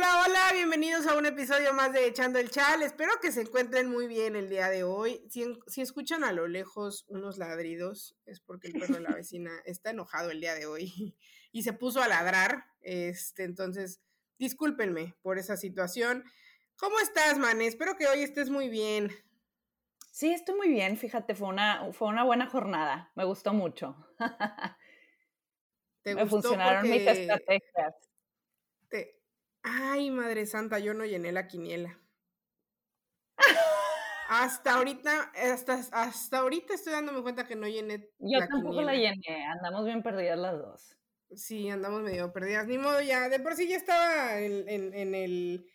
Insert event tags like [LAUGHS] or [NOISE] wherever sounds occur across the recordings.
Hola, hola, bienvenidos a un episodio más de Echando el Chal. Espero que se encuentren muy bien el día de hoy. Si, escuchan a lo lejos unos ladridos, es porque el perro de la [LAUGHS] vecina está enojado el día de hoy [LAUGHS] y se puso a ladrar. Este, entonces, discúlpenme por esa situación. ¿Cómo estás, man? Espero que hoy estés muy bien. Sí, estoy muy bien. Fíjate, fue una, fue una buena jornada. Me gustó mucho. [LAUGHS] ¿Te Me funcionaron mis estrategias. Ay, madre santa, yo no llené la quiniela. [LAUGHS] hasta ahorita, hasta, hasta ahorita estoy dándome cuenta que no llené yo tampoco la llené, andamos bien perdidas las dos. Sí, andamos medio perdidas. Ni modo, ya, de por sí ya estaba en, en, el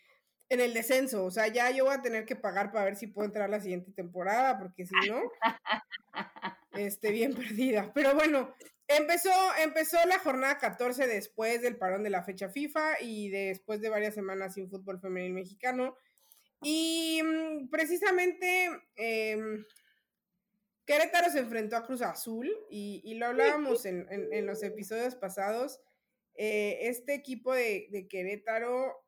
en el descenso. O sea, ya yo voy a tener que pagar para ver si puedo entrar la siguiente temporada, porque si no, [LAUGHS] esté bien perdida. Pero bueno, Empezó, empezó la jornada 14 después del parón de la fecha FIFA y después de varias semanas sin fútbol femenil mexicano. Y mm, precisamente em, Querétaro se enfrentó a Cruz Azul y, lo hablábamos en, los episodios pasados. Eh, este equipo de, Querétaro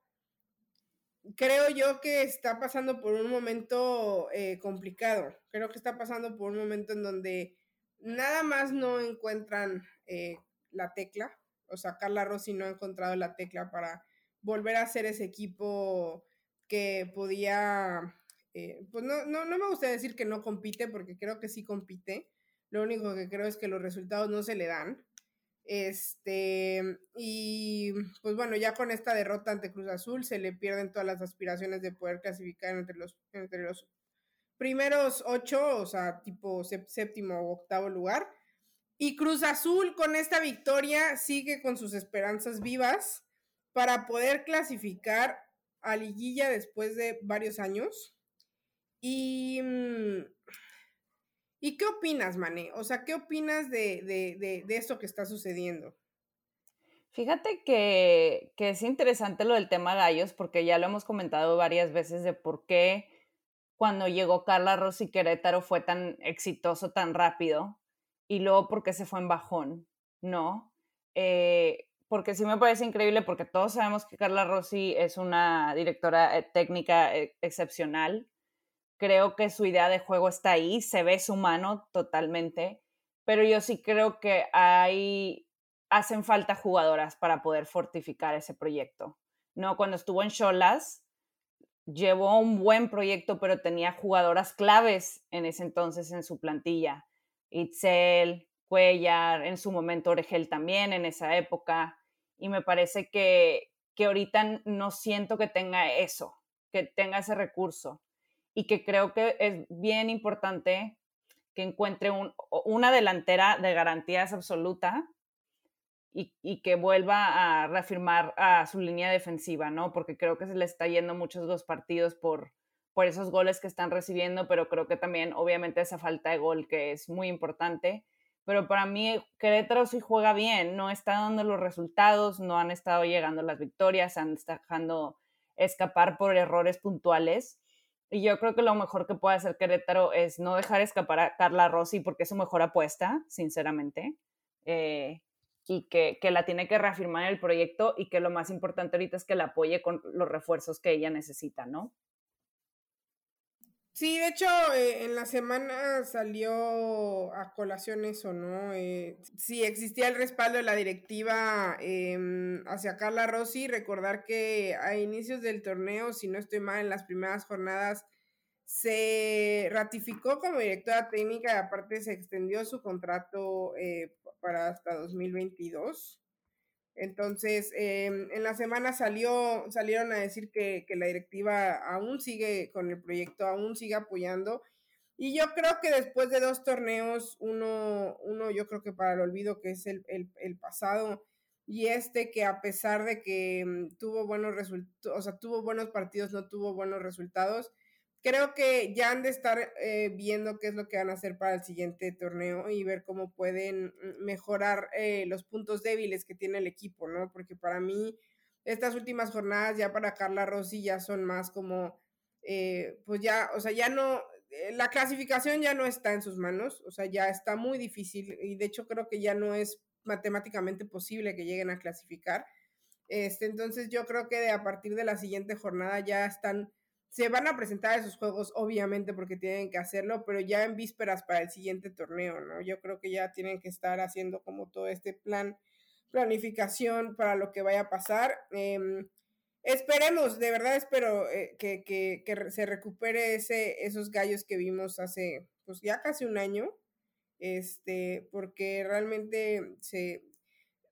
creo yo que está pasando por un momento eh, complicado. Creo que está pasando por un momento en donde nada más no encuentran eh, la tecla, o sea, Carla Rossi no ha encontrado la tecla para volver a ser ese equipo que podía, eh, pues no, no, no me gusta decir que no compite, porque creo que sí compite, lo único que creo es que los resultados no se le dan. Este, y pues bueno, ya con esta derrota ante Cruz Azul se le pierden todas las aspiraciones de poder clasificar entre los, entre los primeros ocho, o sea, tipo séptimo o octavo lugar. Y Cruz Azul con esta victoria sigue con sus esperanzas vivas para poder clasificar a liguilla después de varios años. Y, mm, ¿y qué opinas, Mané? O sea, ¿qué opinas de, de, de, esto que está sucediendo? Fíjate que, que es interesante lo del tema gallos, porque ya lo hemos comentado varias veces de por qué cuando llegó Carla Rossi Querétaro fue tan exitoso tan rápido y luego porque se fue en bajón, ¿no? Eh, porque sí me parece increíble porque todos sabemos que Carla Rossi es una directora eh, técnica eh, excepcional. Creo que su idea de juego está ahí, se ve su mano totalmente, pero yo sí creo que hay hacen falta jugadoras para poder fortificar ese proyecto. No, cuando estuvo en Cholas, llevó un buen proyecto, pero tenía jugadoras claves en ese entonces en su plantilla. Itzel, Cuellar, en su momento Oregel también en esa época. Y me parece que, que ahorita no siento que tenga eso, que tenga ese recurso. Y que creo que es bien importante que encuentre una delantera de garantías absoluta y, que vuelva a reafirmar a su línea defensiva, ¿no? Porque creo que se le está yendo muchos dos partidos por, por esos goles que están recibiendo, pero creo que también, obviamente, esa falta de gol que es muy importante. Pero para mí, Querétaro sí juega bien, no está dando los resultados, no han estado llegando las victorias, han estado dejando escapar por errores puntuales. Y yo creo que lo mejor que puede hacer Querétaro es no dejar escapar a Carla Rossi porque es su mejor apuesta, sinceramente. Eh, y que, la tiene que reafirmar en el proyecto y que lo más importante ahorita es que la apoye con los refuerzos que ella necesita, ¿no? Sí, de hecho, eh, en la semana salió a colación eso, ¿no? Eh, si existía el respaldo de la directiva em, hacia Carla Rossi, recordar que a inicios del torneo, si no estoy mal, en las primeras jornadas, se ratificó como directora técnica y aparte se extendió su contrato eh, para hasta 2022. Entonces, em, en la semana salió, salieron a decir que, la directiva aún sigue con el proyecto, aún sigue apoyando. Y yo creo que después de dos torneos, uno, uno yo creo que para el olvido que es el, pasado, y este que a pesar de que em, tuvo buenos resultados, o sea, tuvo buenos partidos, no tuvo buenos resultados, creo que ya han de estar eh, viendo qué es lo que van a hacer para el siguiente torneo y ver cómo pueden mm, mejorar eh, los puntos débiles que tiene el equipo, ¿no? Porque para mí estas últimas jornadas ya para Carla Rossi ya son más como, eh, pues ya, o sea, ya no, la clasificación ya no está en sus manos, o sea, ya está muy difícil y de hecho creo que ya no es matemáticamente posible que lleguen a clasificar. Este, entonces yo creo que a partir de la siguiente jornada ya están, se van a presentar esos juegos, obviamente, porque tienen que hacerlo, pero ya en vísperas para el siguiente torneo, ¿no? Yo creo que ya tienen que estar haciendo como todo este plan, planificación para lo que vaya a pasar. Em, esperemos, de verdad espero eh, que, que, que, se recupere ese, esos gallos que vimos hace, pues ya casi un año, este, porque realmente se,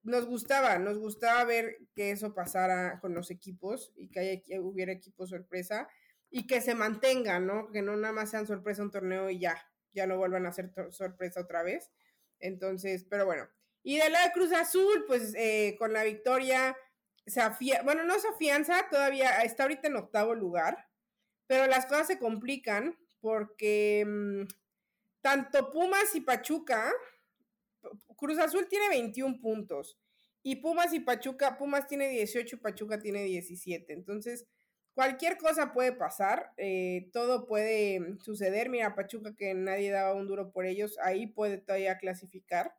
nos gustaba, nos gustaba ver que eso pasara con los equipos y que, haya, hubiera equipos sorpresa y que se mantenga, ¿no? Que no nada más sean sorpresa un torneo y ya, ya no vuelvan a ser sorpresa otra vez. Entonces, pero bueno. Y de la Cruz Azul, pues eh, con la victoria, se bueno, no se afianza, todavía está ahorita en octavo lugar, pero las cosas se complican porque mmm, tanto Pumas y Pachuca Cruz Azul tiene 21 puntos y Pumas y Pachuca, Pumas tiene 18 y Pachuca tiene 17. Entonces, cualquier cosa puede pasar, eh, todo puede suceder. Mira, Pachuca que nadie daba un duro por ellos, ahí puede todavía clasificar.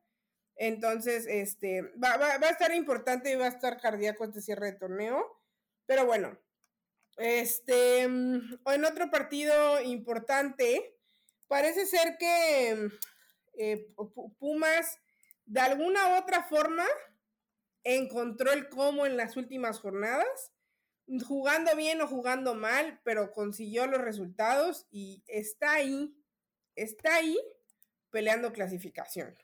Entonces, este, va, va, va a estar importante y va a estar cardíaco este cierre de torneo. Pero bueno, este, mm, en otro partido importante, parece ser que eh, Pumas de alguna u otra forma encontró el cómo en las últimas jornadas, jugando bien o jugando mal, pero consiguió los resultados y está ahí, está ahí peleando clasificación.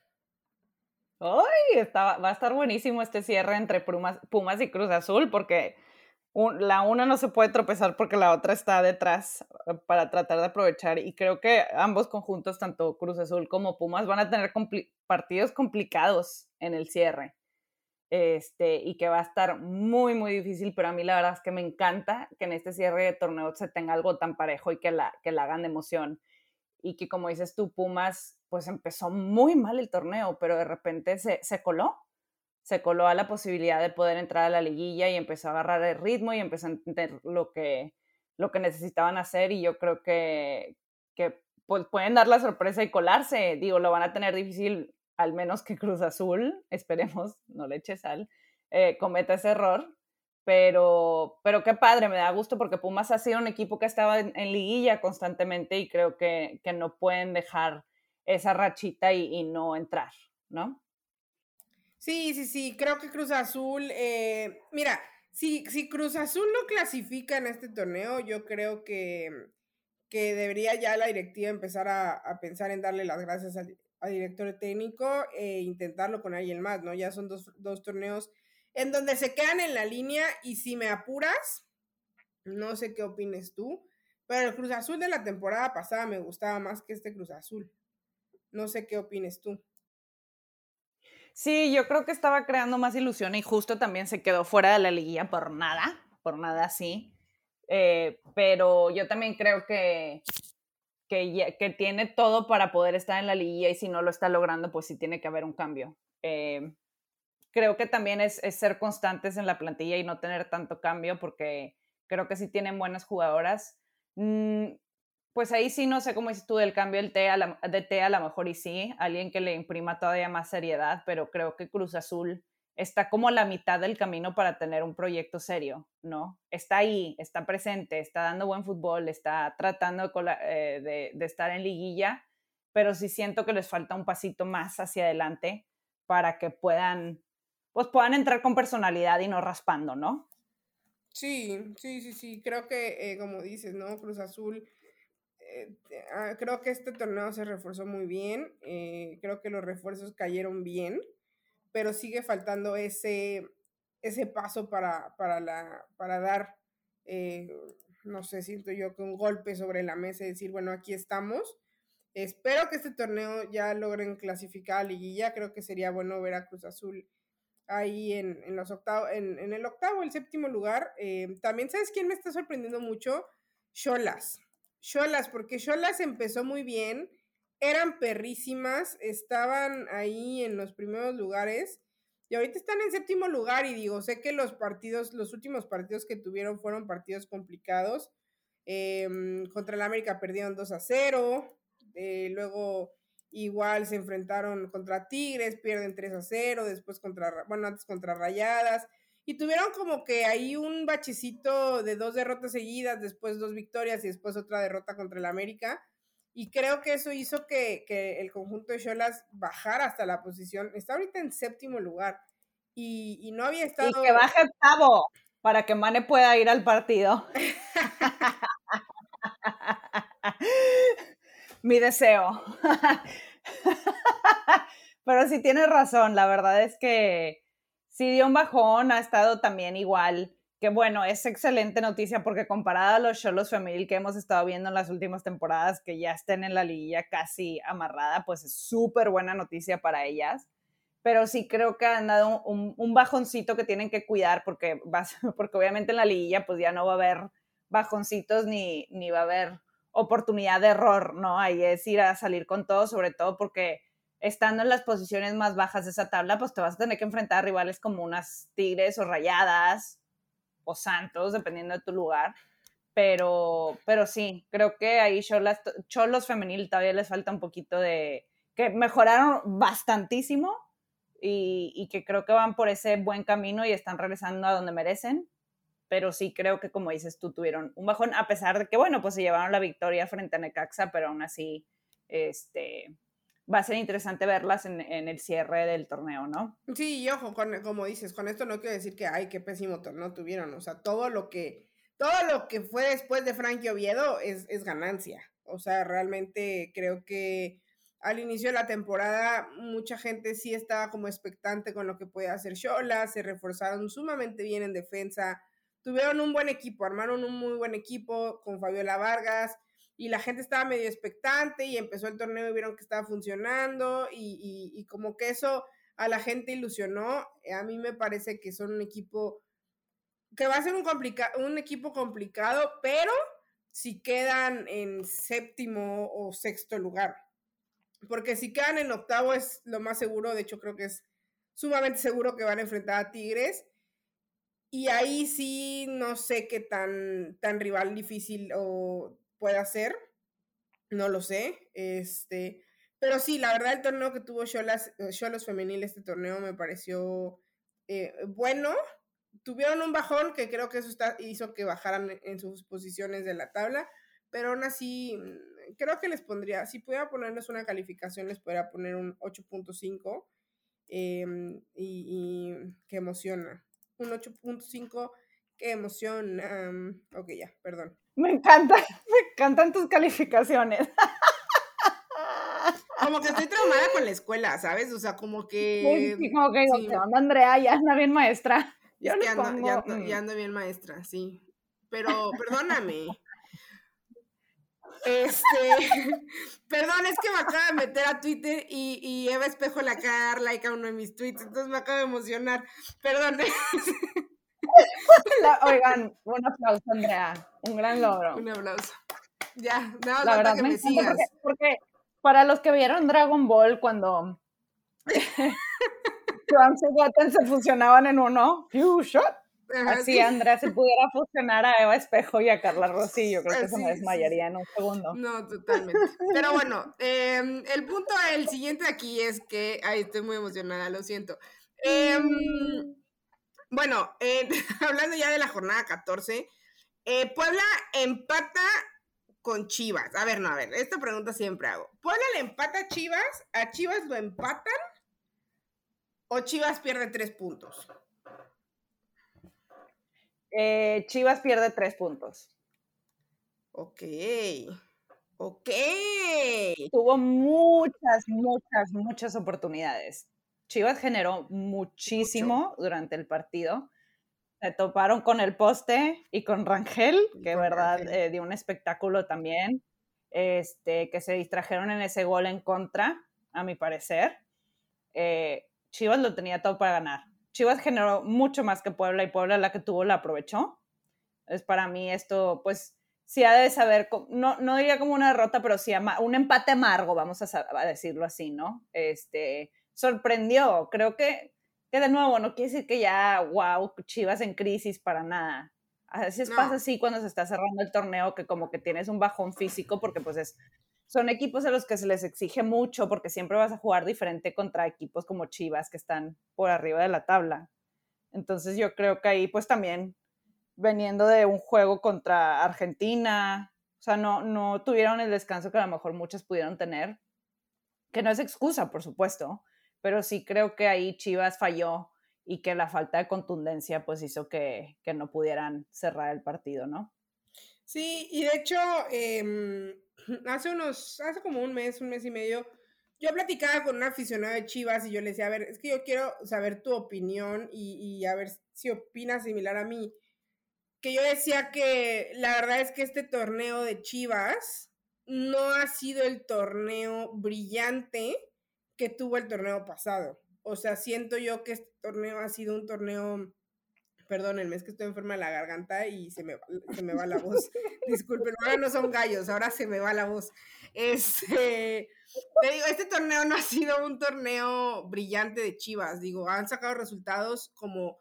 ¡Ay! va a estar buenísimo este cierre entre Pumas, y Cruz Azul porque la una no se puede tropezar porque la otra está detrás eh, para tratar de aprovechar y creo que ambos conjuntos, tanto Cruz Azul como Pumas, van a tener partidos complicados en el cierre. Este, y que va a estar muy, muy difícil, pero a mí la verdad es que me encanta que en este cierre de torneo se tenga algo tan parejo y que la, que la hagan de emoción. Y que como dices tú, Pumas, pues empezó muy mal el torneo, pero de repente se, se coló se coló a la posibilidad de poder entrar a la liguilla y empezó a agarrar el ritmo y empezó a entender lo que, lo que necesitaban hacer y yo creo que, que pues, pueden dar la sorpresa y colarse. Digo, lo van a tener difícil, al menos que Cruz Azul, esperemos, no le eche sal, eh, cometa ese error. Pero, pero qué padre, me da gusto porque Pumas ha sido un equipo que estaba en, liguilla constantemente y creo que, que, no pueden dejar esa rachita y, no entrar, ¿no? Sí, sí, sí, creo que Cruz Azul, eh, mira, si, si Cruz Azul no clasifica en este torneo, yo creo que, que debería ya la directiva empezar a, pensar en darle las gracias al, director técnico e intentarlo con alguien más, ¿no? Ya son dos, dos torneos en donde se quedan en la línea y si me apuras, no sé qué opines tú, pero el Cruz Azul de la temporada pasada me gustaba más que este Cruz Azul. No sé qué opines tú. Sí, yo creo que estaba creando más ilusión y justo también se quedó fuera de la liguilla por nada, por nada así. Eh, pero yo también creo que, que, tiene todo para poder estar en la liguilla y si no lo está logrando, pues sí tiene que haber un cambio. Eh, creo que también es, ser constantes en la plantilla y no tener tanto cambio porque creo que sí tienen buenas jugadoras. Mm, pues ahí sí no sé cómo dices tú del cambio del té a la, de té a lo mejor y sí, alguien que le imprima todavía más seriedad, pero creo que Cruz Azul está como a la mitad del camino para tener un proyecto serio, ¿no? Está ahí, está presente, está dando buen fútbol, está tratando de, eh, de, de estar en liguilla, pero sí siento que les falta un pasito más hacia adelante para que puedan, pues puedan entrar con personalidad y no raspando, ¿no? Sí, sí, sí, sí, creo que eh, como dices, ¿no? Cruz Azul eh, ah, creo que este torneo se reforzó muy bien, creo que los refuerzos cayeron bien, pero sigue faltando ese, ese paso para, para, la, para dar, eh, no sé, siento yo que un golpe sobre la mesa y decir, bueno, aquí estamos. Espero que este torneo ya logren clasificar a liguilla, creo que sería bueno ver a Cruz Azul ahí en, en los octavos, en, en, el octavo, el séptimo lugar. también, ¿sabes quién me está sorprendiendo mucho? Cholas. Cholas, porque Cholas empezó muy bien, eran perrísimas, estaban ahí en los primeros lugares y ahorita están en séptimo lugar y digo, sé que los partidos, los últimos partidos que tuvieron fueron partidos complicados. Em, contra el América perdieron 2 a 0, eh, luego igual se enfrentaron contra Tigres, pierden 3 a 0, después contra, bueno, antes contra Rayadas y tuvieron como que ahí un bachecito de dos derrotas seguidas, después dos victorias y después otra derrota contra el América. Y creo que eso hizo que, el conjunto de Cholas bajara hasta la posición. Está ahorita en séptimo lugar. Y, no había estado. Y que baje octavo para que Mane pueda ir al partido. [LAUGHS] Mi deseo. Pero sí tienes razón, la verdad es que sí dio un bajón, ha estado también igual, que bueno, es excelente noticia porque comparada a los Cholos femenil que hemos estado viendo en las últimas temporadas, que ya estén en la liguilla casi amarrada, pues es súper buena noticia para ellas. Pero sí creo que han dado un, bajoncito que tienen que cuidar porque, [LAUGHS] porque obviamente en la liguilla pues ya no va a haber bajoncitos ni, ni va a haber oportunidad de error, ¿no? Ahí es ir a salir con todo, sobre todo porque estando en las posiciones más bajas de esa tabla, pues te vas a tener que enfrentar a rivales como unas Tigres o Rayadas o Santos, dependiendo de tu lugar. Pero, pero sí, creo que ahí Cholos, Cholos femenil todavía les falta un poquito de... que mejoraron bastantísimo y, y, que creo que van por ese buen camino y están regresando a donde merecen. Pero sí creo que, como dices tú, tuvieron un bajón, a pesar de que, bueno, pues se llevaron la victoria frente a Necaxa, pero aún así, este, va a ser interesante verlas en, el cierre del torneo, ¿no? Sí, y ojo, como dices, con esto no quiero decir que, ay, qué pésimo torneo tuvieron, o sea, todo lo que, todo lo que fue después de Frankie Oviedo es, es ganancia, o sea, realmente creo que al inicio de la temporada mucha gente sí estaba como expectante con lo que podía hacer Shola, se reforzaron sumamente bien en defensa, tuvieron un buen equipo, armaron un muy buen equipo con Fabiola Vargas, y la gente estaba medio expectante y empezó el torneo y vieron que estaba funcionando y, como que eso a la gente ilusionó. A mí me parece que son un equipo que va a ser un, equipo complicado, pero si quedan en séptimo o sexto lugar. Porque si quedan en octavo es lo más seguro, de hecho creo que es sumamente seguro que van a enfrentar a Tigres. Y ahí sí no sé qué tan, tan rival difícil o pueda ser, no lo sé, este, pero sí, la verdad el torneo que tuvo eh, Cholos femenil este torneo me pareció eh, bueno, tuvieron un bajón que creo que eso está, hizo que bajaran en sus posiciones de la tabla, pero aún así mm, creo que les pondría, si pudiera ponerles una calificación, les podría poner un 8.5 em, y, y que emociona. Un 8.5 que emociona. ok, ya, perdón. Me encanta, [LAUGHS] me encantan tus calificaciones. [LAUGHS] Como que estoy traumada con la escuela, ¿sabes? O sea, como que. Sí, como que sí. Andrea? Ya anda bien maestra. ya, ando, mm. ya, ando, bien maestra, sí. Pero perdóname. Este, [LAUGHS] perdón, es que me acabo de meter a Twitter y, y Eva Espejo le acaba de dar like a uno de mis tweets, entonces me acabo de emocionar. Perdón. [LAUGHS] oigan, un aplauso, Andrea. Un gran logro. Un aplauso. Ya, nada la verdad que me, sigas. Porque, para los que vieron Dragon Ball cuando Trunks y Goten se fusionaban en uno, shot. Así Andrea se pudiera fusionar a Eva Espejo y a Carla Rossi, yo creo que se me desmayaría en un segundo. No, totalmente. Pero bueno, em, el punto, el siguiente aquí es que, ay, estoy muy emocionada, lo siento. Eh, bueno, eh, [LAUGHS] hablando ya de la jornada 14, eh, Puebla empata con Chivas. A ver, no, a ver, esta pregunta siempre hago. ¿Puebla le empata a Chivas? ¿A Chivas lo empatan? ¿O Chivas pierde tres puntos? Eh, Chivas pierde tres puntos. Ok. Ok. Tuvo muchas, muchas, muchas oportunidades. Chivas generó muchísimo durante el partido. Se toparon con el poste y con Rangel, que verdad eh, dio un espectáculo también. Este, que se distrajeron en ese gol en contra, a mi parecer. Eh, Chivas lo tenía todo para ganar. Chivas generó mucho más que Puebla y Puebla la que tuvo la aprovechó. Es para mí esto, pues, sí ha de saber, no, no diría como una derrota, pero sí un empate amargo, vamos a, a decirlo así, ¿no? Este, sorprendió. Creo que, que de nuevo, no quiere decir que ya, wow, Chivas en crisis para nada. A veces pasa así cuando se está cerrando el torneo, que como que tienes un bajón físico, porque pues es, son equipos a los que se les exige mucho, porque siempre vas a jugar diferente contra equipos como Chivas, que están por arriba de la tabla. Entonces yo creo que ahí pues también veniendo de un juego contra Argentina, o sea, no, no tuvieron el descanso que a lo mejor muchas pudieron tener, que no es excusa, por supuesto, pero sí creo que ahí Chivas falló y que la falta de contundencia pues hizo que, que no pudieran cerrar el partido, ¿no? Sí, y de hecho, em, [CLEARS THROAT] hace unos, hace como un mes, un mes y medio, yo platicaba con un aficionado de Chivas y yo le decía, a ver, es que yo quiero saber tu opinión y, y a ver si opinas similar a mí. Que yo decía que la verdad es que este torneo de Chivas no ha sido el torneo brillante que tuvo el torneo pasado. O sea, siento yo que este torneo ha sido un torneo Perdónenme, es que estoy enferma de la garganta y se me, se me va la voz. [LAUGHS] Disculpen, ahora no son gallos, ahora se me va la voz. Este, te digo, este torneo no ha sido un torneo brillante de Chivas. Digo, han sacado resultados como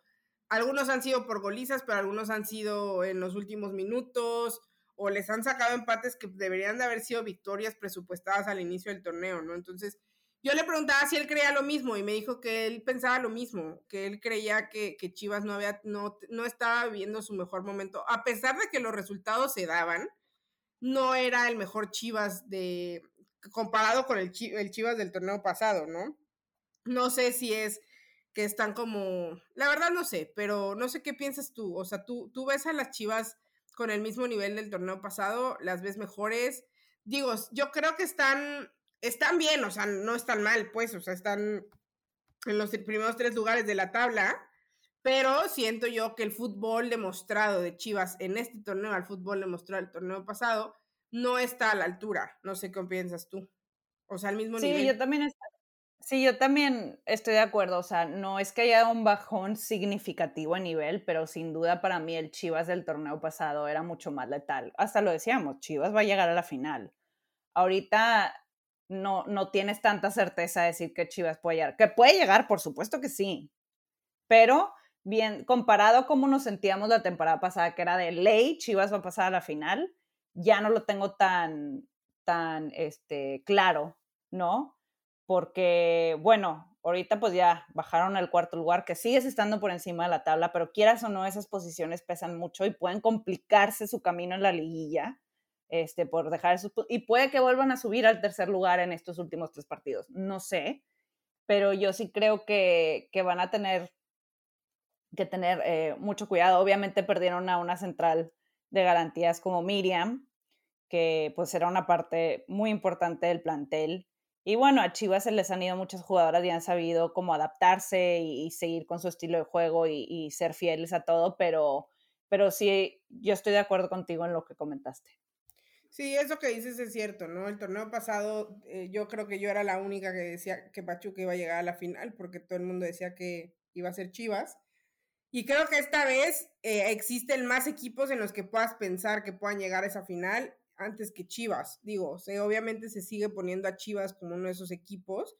algunos han sido por golizas, pero algunos han sido en los últimos minutos o les han sacado empates que deberían de haber sido victorias presupuestadas al inicio del torneo, ¿no? Entonces, yo le preguntaba si él creía lo mismo y me dijo que él pensaba lo mismo, que él creía que, Chivas no, había, no, no estaba viviendo su mejor momento, a pesar de que los resultados se daban, no era el mejor Chivas de comparado con el, el Chivas del torneo pasado, ¿no? No sé si es que están como, la verdad no sé, pero no sé qué piensas tú, o sea, tú, tú ves a las Chivas con el mismo nivel del torneo pasado, las ves mejores, digo, yo creo que están están bien, o sea, no están mal, pues, o sea, están en los primeros tres lugares de la tabla, pero siento yo que el fútbol demostrado de Chivas en este torneo, al fútbol demostrado el torneo pasado, no está a la altura. No sé qué piensas tú. O sea, al mismo nivel. Sí, yo también Sí, yo también estoy de acuerdo. O sea, no es que haya un bajón significativo a nivel, pero sin duda para mí el Chivas del torneo pasado era mucho más letal. Hasta lo decíamos, Chivas va a llegar a la final. Ahorita no, no tienes tanta certeza de decir que Chivas puede llegar. Que puede llegar, por supuesto que sí. Pero bien, comparado a cómo nos sentíamos la temporada pasada, que era de ley, Chivas va a pasar a la final, ya no lo tengo tan, tan este, claro, ¿no? Porque, bueno, ahorita pues ya bajaron al cuarto lugar, que sigues estando por encima de la tabla, pero quieras o no, esas posiciones pesan mucho y pueden complicarse su camino en la liguilla este, por dejar esos, y puede que vuelvan a subir al tercer lugar en estos últimos tres partidos, no sé, pero yo sí creo que, que van a tener que tener eh, mucho cuidado. Obviamente perdieron a una central de garantías como Miriam, que pues era una parte muy importante del plantel. Y bueno, a Chivas se les han ido muchas jugadoras y han sabido cómo adaptarse y, seguir con su estilo de juego y, y, ser fieles a todo, pero, pero sí, yo estoy de acuerdo contigo en lo que comentaste. Sí, eso que dices es cierto, ¿no? El torneo pasado eh, yo creo que yo era la única que decía que Pachuca iba a llegar a la final porque todo el mundo decía que iba a ser Chivas. Y creo que esta vez eh, existen más equipos en los que puedas pensar que puedan llegar a esa final antes que Chivas. Digo, obviamente se sigue poniendo a Chivas como uno de esos equipos,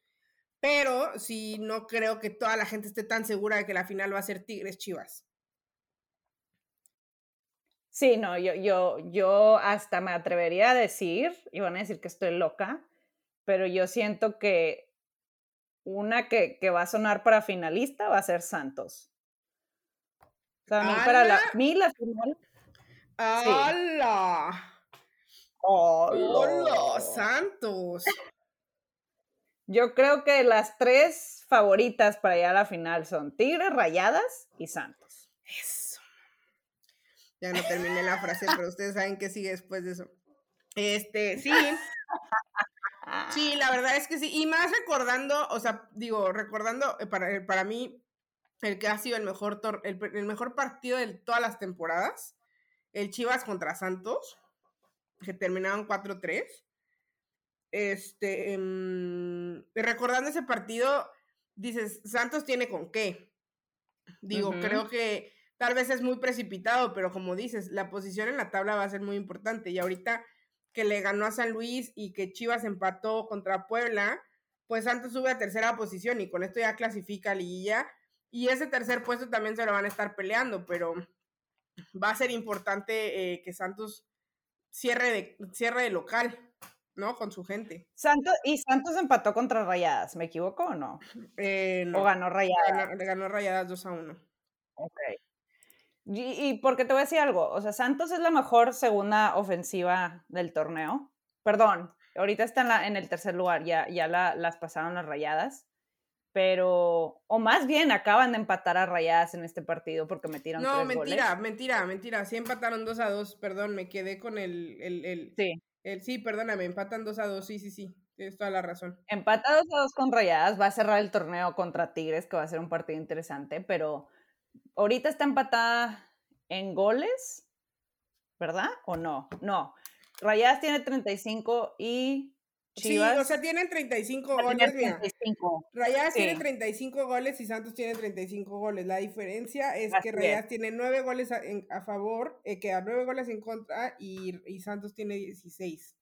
pero sí no creo que toda la gente esté tan segura de que la final va a ser Tigres Chivas. Sí, no, yo, yo, yo hasta me atrevería a decir, y van a decir que estoy loca, pero yo siento que una que, que va a sonar para finalista va a ser Santos. O sea, a mí, para la, mí la final. ¡Hala! ¡Hola! ¡Santos! Yo creo que las tres favoritas para ir a la final son Tigres, Rayadas y Santos. Ya no terminé la frase, pero ustedes saben qué sigue después de eso. Este, sí. Sí, la verdad es que sí. Y más recordando, o sea, digo, recordando eh, para, eh, para mí, el que ha sido el mejor, el, mejor partido de todas las temporadas, el Chivas contra Santos, que terminaron 4-3. Este, em, recordando ese partido, dices, Santos tiene con qué. Digo, creo que tal vez es muy precipitado, pero como dices, la posición en la tabla va a ser muy importante. Y ahorita que le ganó a San Luis y que Chivas empató contra Puebla, pues Santos sube a tercera posición y con esto ya clasifica a Liguilla. Y ese tercer puesto también se lo van a estar peleando, pero va a ser importante eh, que Santos cierre de, cierre de local, ¿no? Con su gente. Santos, y Santos empató contra Rayadas, ¿me equivoco o no? Eh, no. ¿O ganó Rayadas? Ganó, ganó Rayadas 2 a 1. Ok. Y, y porque te voy a decir algo, o sea, Santos es la mejor segunda ofensiva del torneo. Perdón, ahorita está en, la, en el tercer lugar, ya, ya la, las pasaron las rayadas pero, o más bien acaban de empatar a rayadas en este partido porque metieron no, mentira, mentira, mentira, sí empataron 2 a 2, perdón, me quedé con el, el, el, sí. El, sí, perdóname, empatan 2 a 2, sí, sí, sí, tienes toda la razón. Empata 2 a 2 con rayadas, va a cerrar el torneo contra Tigres, que va a ser un partido interesante, pero ahorita está empatada en goles, ¿verdad? ¿O no? No. Rayadas tiene 35 y Sí, o sea, tienen 35 goles. 35. Rayadas tiene 35 goles y Santos tiene 35 goles. La diferencia es que Rayadas tiene 9 goles a, favor, eh, queda 9 goles en contra y, y, Santos tiene 16.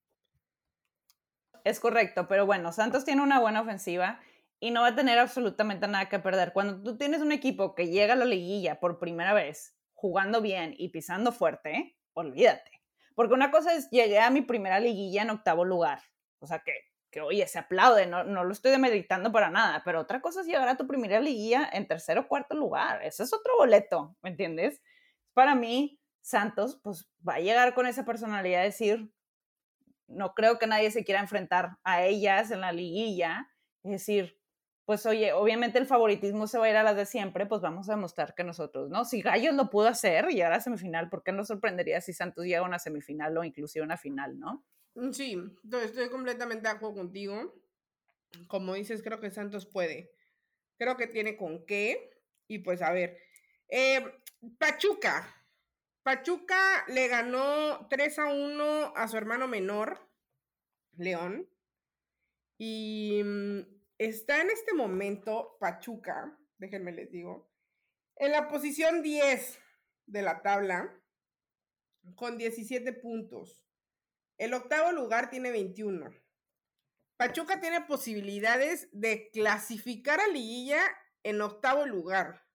Es correcto, pero bueno, Santos tiene una buena ofensiva y no va a tener absolutamente nada que perder. Cuando tú tienes un equipo que llega a la liguilla por primera vez, jugando bien y pisando fuerte, olvídate. Porque una cosa es, llegué a mi primera liguilla en octavo lugar o sea, que, que oye, se aplaude, no, no lo estoy demeritando para nada, pero otra cosa es llegar a tu primera liguilla en tercer o cuarto lugar. Ese es otro boleto, ¿me entiendes? Para mí, Santos, pues va a llegar con esa personalidad de decir, no creo que nadie se quiera enfrentar a ellas en la liguilla. Es decir, pues oye, obviamente el favoritismo se va a ir a las de siempre, pues vamos a demostrar que nosotros, ¿no? Si Gallos lo pudo hacer y llegar a semifinal, ¿por qué no sorprendería si Santos llega a una semifinal o inclusive una final, ¿no? Mm, sí, estoy completamente de acuerdo contigo. Como dices, creo que Santos puede. Creo que tiene con qué. Y pues a ver. Eh, Pachuca. Pachuca le ganó 3 a 1 a su hermano menor, León. Y mm, está en este momento Pachuca, déjenme les digo, en la posición 10 de la tabla, con 17 puntos. El octavo lugar tiene 21. Pachuca tiene posibilidades de clasificar a liguilla en octavo lugar.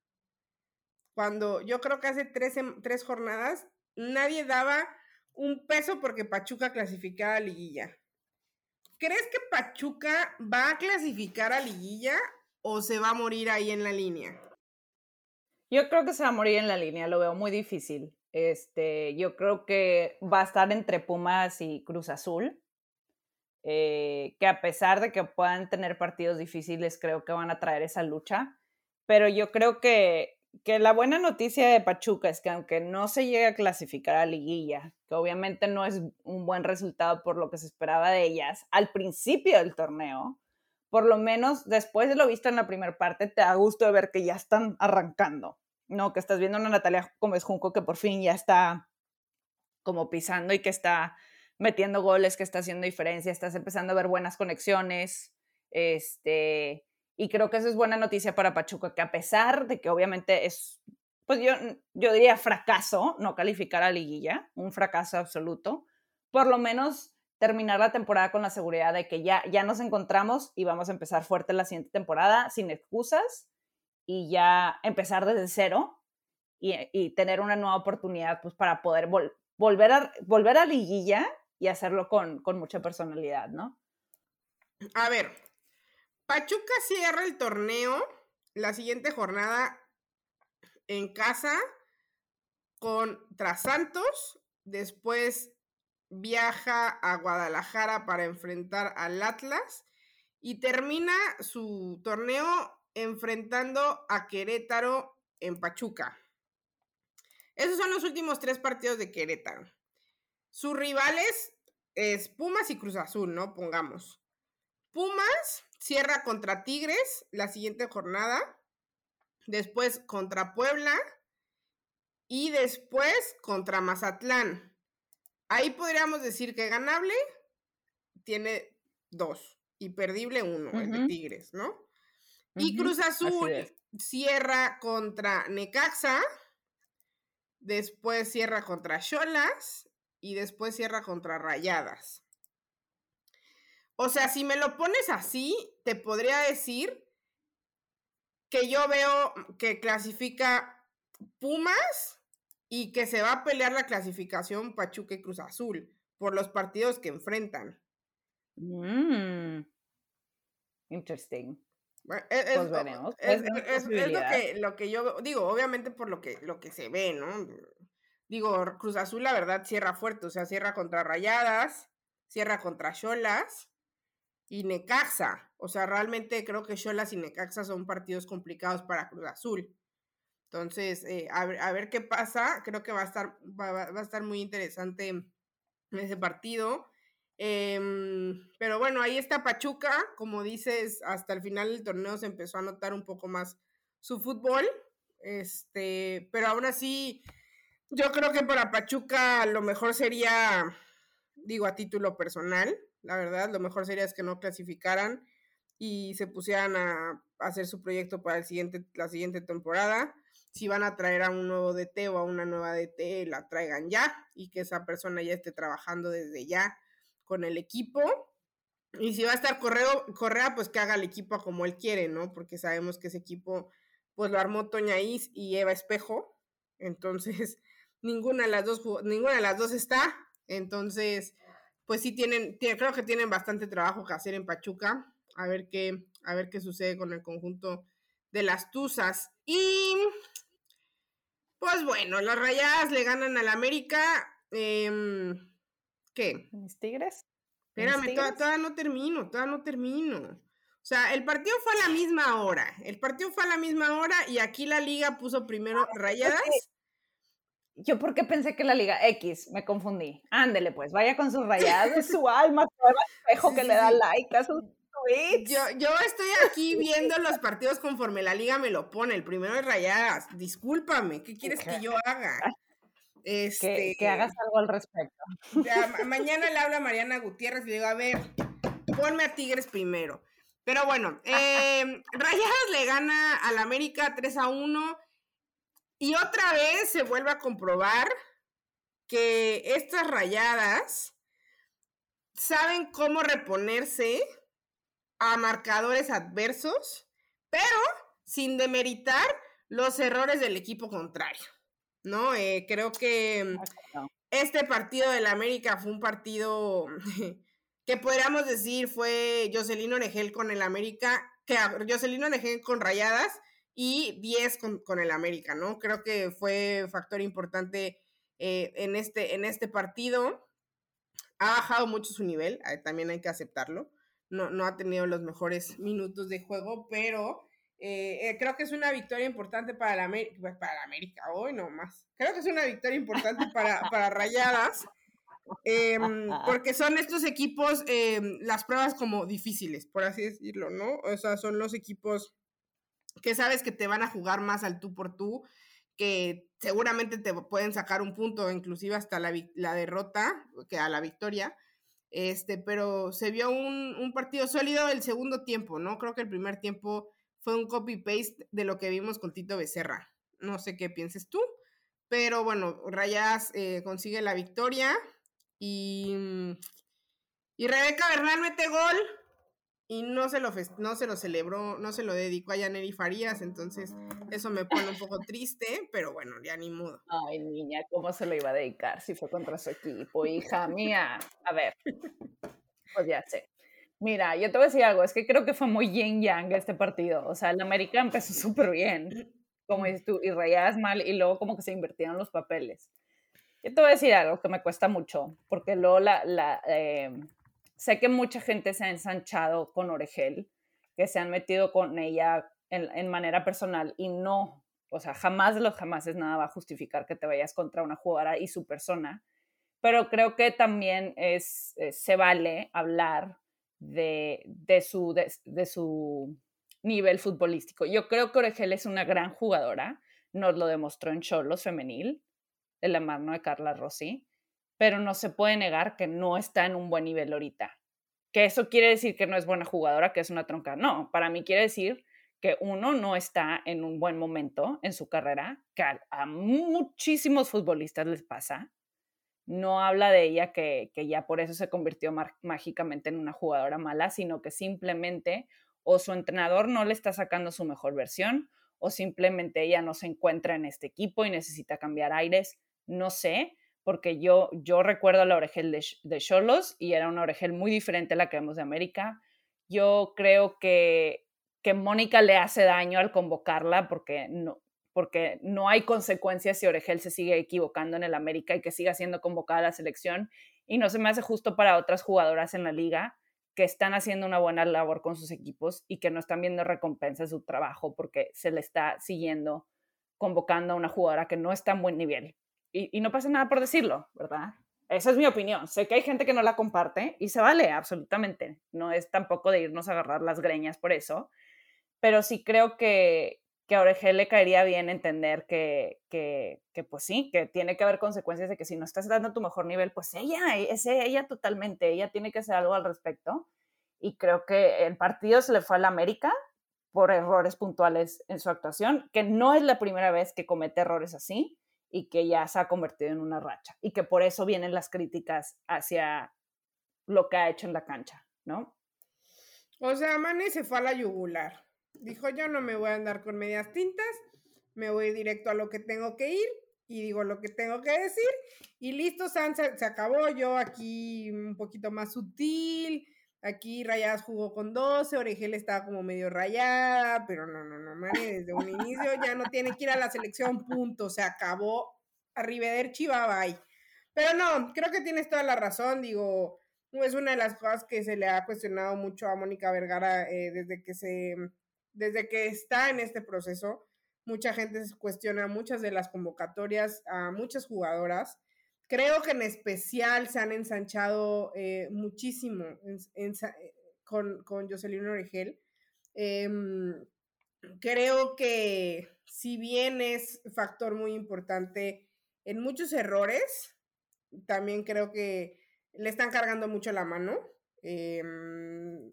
Cuando yo creo que hace tres, tres jornadas nadie daba un peso porque Pachuca clasificara a liguilla. ¿Crees que Pachuca va a clasificar a liguilla o se va a morir ahí en la línea? Yo creo que se va a morir en la línea, lo veo muy difícil. Este, yo creo que va a estar entre Pumas y Cruz Azul. Eh, que a pesar de que puedan tener partidos difíciles, creo que van a traer esa lucha. Pero yo creo que, que la buena noticia de Pachuca es que aunque no se llegue a clasificar a liguilla, que obviamente no es un buen resultado por lo que se esperaba de ellas al principio del torneo, por lo menos después de lo visto en la primera parte, te da gusto de ver que ya están arrancando. ¿no? Que estás viendo a una Natalia Gómez Junco que por fin ya está como pisando y que está metiendo goles, que está haciendo diferencia, estás empezando a ver buenas conexiones, este, y creo que eso es buena noticia para Pachuca, que a pesar de que obviamente es, pues yo, yo diría fracaso, no calificar a liguilla, un fracaso absoluto, por lo menos terminar la temporada con la seguridad de que ya, ya nos encontramos y vamos a empezar fuerte la siguiente temporada sin excusas y ya empezar desde cero y, tener una nueva oportunidad pues para poder volver, a, volver a liguilla y hacerlo con, con mucha personalidad, ¿no? A ver, Pachuca cierra el torneo la siguiente jornada en casa contra Santos, después viaja a Guadalajara para enfrentar al Atlas y termina su torneo enfrentando a Querétaro en Pachuca. Esos son los últimos tres partidos de Querétaro. Sus rivales es Pumas y Cruz Azul, ¿no? Pongamos. Pumas cierra contra Tigres la siguiente jornada. Después contra Puebla. Y después contra Mazatlán. Ahí podríamos decir que ganable tiene dos y perdible uno, el de Tigres, ¿no? Y Cruz Azul cierra contra Necaxa, después cierra contra Cholas y después cierra contra Rayadas. O sea, si me lo pones así, te podría decir que yo veo que clasifica Pumas y que se va a pelear la clasificación Pachuca y Cruz Azul por los partidos que enfrentan. Mm. Interesting. es, pues veremos. Es, lo, que, lo que yo digo, obviamente por lo que, lo que se ve, ¿no? Digo, Cruz Azul, la verdad, cierra fuerte, o sea, cierra contra Rayadas, cierra contra Cholas y Necaxa. O sea, realmente creo que Cholas y Necaxa son partidos complicados para Cruz Azul. Entonces, eh, a, ver, qué pasa. Creo que va a estar, va, a estar muy interesante ese partido. Em, pero bueno, ahí está Pachuca. Como dices, hasta el final del torneo se empezó a notar un poco más su fútbol. Este, pero aún así, yo creo que para Pachuca lo mejor sería, digo a título personal, la verdad, lo mejor sería es que no clasificaran y se pusieran a hacer su proyecto para el siguiente, la siguiente temporada. Si van a traer a un nuevo DT o a una nueva DT, la traigan ya y que esa persona ya esté trabajando desde ya con el equipo. Y si va a estar Correo, Correa, pues que haga el equipo como él quiere, ¿no? Porque sabemos que ese equipo, pues lo armó Toña Is y Eva Espejo. Entonces, [LAUGHS] ninguna de las dos, ninguna de las dos está. Entonces, pues sí tienen, creo que tienen bastante trabajo que hacer en Pachuca. A ver qué, a ver qué sucede con el conjunto de las Tuzas. Y pues bueno, las rayadas le ganan al América. Em, ¿Qué? ¿Mis tigres? Espérame, todavía, no termino, todavía no termino. O sea, el partido fue a la misma hora. El partido fue a la misma hora y aquí la liga puso primero ah, rayadas. Yo porque pensé que la Liga X, me confundí. Ándele pues, vaya con sus [LAUGHS] rayadas de su alma, todo el espejo que le da like a sus tweets. Yo, yo estoy aquí [LAUGHS] viendo los partidos conforme la liga me lo pone. El primero es rayadas. Discúlpame, ¿qué quieres que yo haga? Este, que, hagas algo al respecto. [LAUGHS] mañana le habla Mariana Gutiérrez y le digo, a ver, ponme a Tigres primero. Pero bueno, eh, Rayadas le gana al América 3 a 1 y otra vez se vuelve a comprobar que estas rayadas saben cómo reponerse a marcadores adversos, pero sin demeritar los errores del equipo contrario, ¿no? Eh, creo que este partido del América fue un partido [LAUGHS] que podríamos decir fue Jocelyn Oregel con el América, que Jocelyn Oregel con Rayadas y 10 con, el América, ¿no? Creo que fue factor importante eh, en, este, en este partido. Ha bajado mucho su nivel, eh, también hay que aceptarlo. No, no ha tenido los mejores minutos de juego, pero eh, creo que es una victoria importante para la, pues, para América, hoy no más. Creo que es una victoria importante [LAUGHS] para, para Rayadas, em, [LAUGHS] porque son estos equipos, em, las pruebas como difíciles, por así decirlo, ¿no? O sea, son los equipos que sabes que te van a jugar más al tú por tú, que seguramente te pueden sacar un punto, inclusive hasta la, la derrota, que a la victoria. Este, pero se vio un, un, partido sólido el segundo tiempo, ¿no? Creo que el primer tiempo fue un copy-paste de lo que vimos con Tito Becerra. No sé qué pienses tú, pero bueno, Rayas eh, consigue la victoria y, y Rebeca Bernal mete gol y no se lo no se lo celebró, no se lo dedicó a Yaneri Farías, entonces eso me pone un poco triste, pero bueno, ya ni modo. Ay, niña, ¿cómo se lo iba a dedicar si fue contra su equipo, hija mía? A ver, pues ya sé. Mira, yo te voy a decir algo, es que creo que fue muy yin yang este partido, o sea, el América empezó súper bien, como dices tú, y mal, y luego como que se invirtieron los papeles. Yo te voy a decir algo que me cuesta mucho, porque luego la, eh, sé que mucha gente se ha ensanchado con Oregel, que se han metido con ella en, manera personal y no, o sea, jamás de los jamás es nada va a justificar que te vayas contra una jugadora y su persona, pero creo que también es, eh, se vale hablar de, de su, de, su nivel futbolístico. Yo creo que Oregel es una gran jugadora, nos lo demostró en Cholos femenil, de la mano de Carla Rossi pero no se puede negar que no está en un buen nivel ahorita. Que eso quiere decir que no es buena jugadora, que es una tronca. No, para mí quiere decir que uno no está en un buen momento en su carrera, que a, muchísimos futbolistas les pasa. No habla de ella que, que ya por eso se convirtió mágicamente en una jugadora mala, sino que simplemente o su entrenador no le está sacando su mejor versión o simplemente ella no se encuentra en este equipo y necesita cambiar aires. No sé, porque yo, yo recuerdo la orejel de Cholos y era una orejel muy diferente a la que vemos de América. Yo creo que, que Mónica le hace daño al convocarla porque no, porque no hay consecuencias si Oregel se sigue equivocando en el América y que siga siendo convocada a la selección. Y no se me hace justo para otras jugadoras en la liga que están haciendo una buena labor con sus equipos y que no están viendo recompensa de su trabajo porque se le está siguiendo convocando a una jugadora que no está en buen nivel. Y, y no pasa nada por decirlo, ¿verdad? Esa es mi opinión. Sé que hay gente que no la comparte y se vale, absolutamente. No es tampoco de irnos a agarrar las greñas por eso pero sí creo que, que a Oregel le caería bien entender que, que, pues sí, que tiene que haber consecuencias de que si no estás dando tu mejor nivel, pues ella, es ella totalmente, ella tiene que hacer algo al respecto. Y creo que el partido se le fue a la América por errores puntuales en su actuación, que no es la primera vez que comete errores así y que ya se ha convertido en una racha y que por eso vienen las críticas hacia lo que ha hecho en la cancha, ¿no? O sea, Mane se fue a la yugular. Dijo, yo no me voy a andar con medias tintas, me voy directo a lo que tengo que ir y digo lo que tengo que decir y listo, Sansa, se acabó, yo aquí un poquito más sutil, aquí Rayadas jugó con 12, Origel estaba como medio rayada, pero no, no, no, Mane, desde un inicio ya no tiene que ir a la selección, punto, se acabó, arrivederci, bye bye. Pero no, creo que tienes toda la razón, digo, es una de las cosas que se le ha cuestionado mucho a Mónica Vergara eh, desde que se desde que está en este proceso, mucha gente cuestiona muchas de las convocatorias a muchas jugadoras. Creo que en especial se han ensanchado eh, muchísimo eh, con, con Jocelyn Oregel. Em, creo que si bien es factor muy importante en muchos errores, también creo que le están cargando mucho la mano. Em,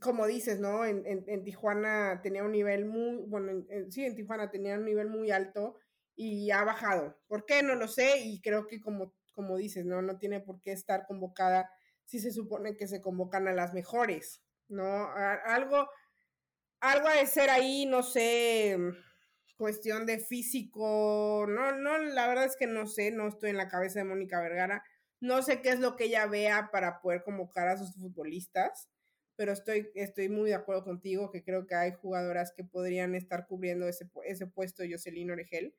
como dices, ¿no? En, en, Tijuana tenía un nivel muy, bueno, sí, en Tijuana tenía un nivel muy alto y ha bajado. ¿Por qué? No lo sé y creo que como, como dices, ¿no? No tiene por qué estar convocada si se supone que se convocan a las mejores, ¿no? algo, algo ha de ser ahí, no sé, cuestión de físico, no, no, la verdad es que no sé, no estoy en la cabeza de Mónica Vergara, no sé qué es lo que ella vea para poder convocar a sus futbolistas pero estoy, estoy muy de acuerdo contigo que creo que hay jugadoras que podrían estar cubriendo ese, ese puesto Jocelyn Oregel.